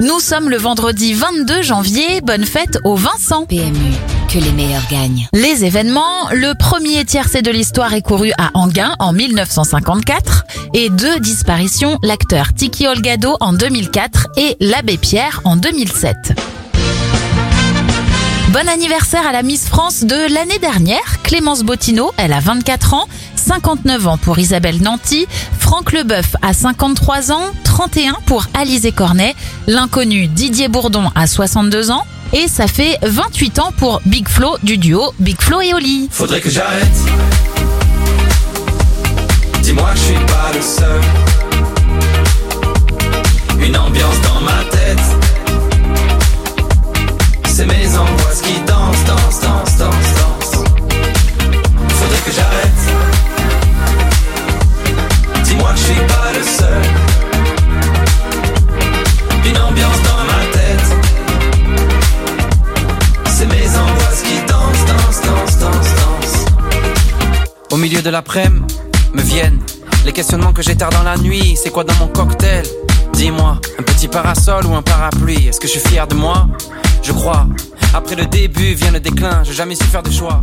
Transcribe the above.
Nous sommes le vendredi 22 janvier, bonne fête au Vincent. PMU, que les meilleurs gagnent. Les événements, le premier tiercé de l'histoire est couru à Anguin en 1954 et deux disparitions, l'acteur Tiki Olgado en 2004 et l'abbé Pierre en 2007. Bon anniversaire à la Miss France de l'année dernière, Clémence Bottineau, elle a 24 ans, 59 ans pour Isabelle Nanty, Franck Leboeuf a 53 ans, 31 pour Alizé Cornet, l'inconnu Didier Bourdon a 62 ans, et ça fait 28 ans pour Big Flo du duo Big Flo et Oli. Faudrait que j'arrête. Dis-moi que je suis pas le seul. Milieu de l'après-midi, me viennent les questionnements que j'ai tard dans la nuit. C'est quoi dans mon cocktail? Dis-moi, un petit parasol ou un parapluie? Est-ce que je suis fier de moi? Je crois. Après le début vient le déclin, j'ai jamais su faire de choix.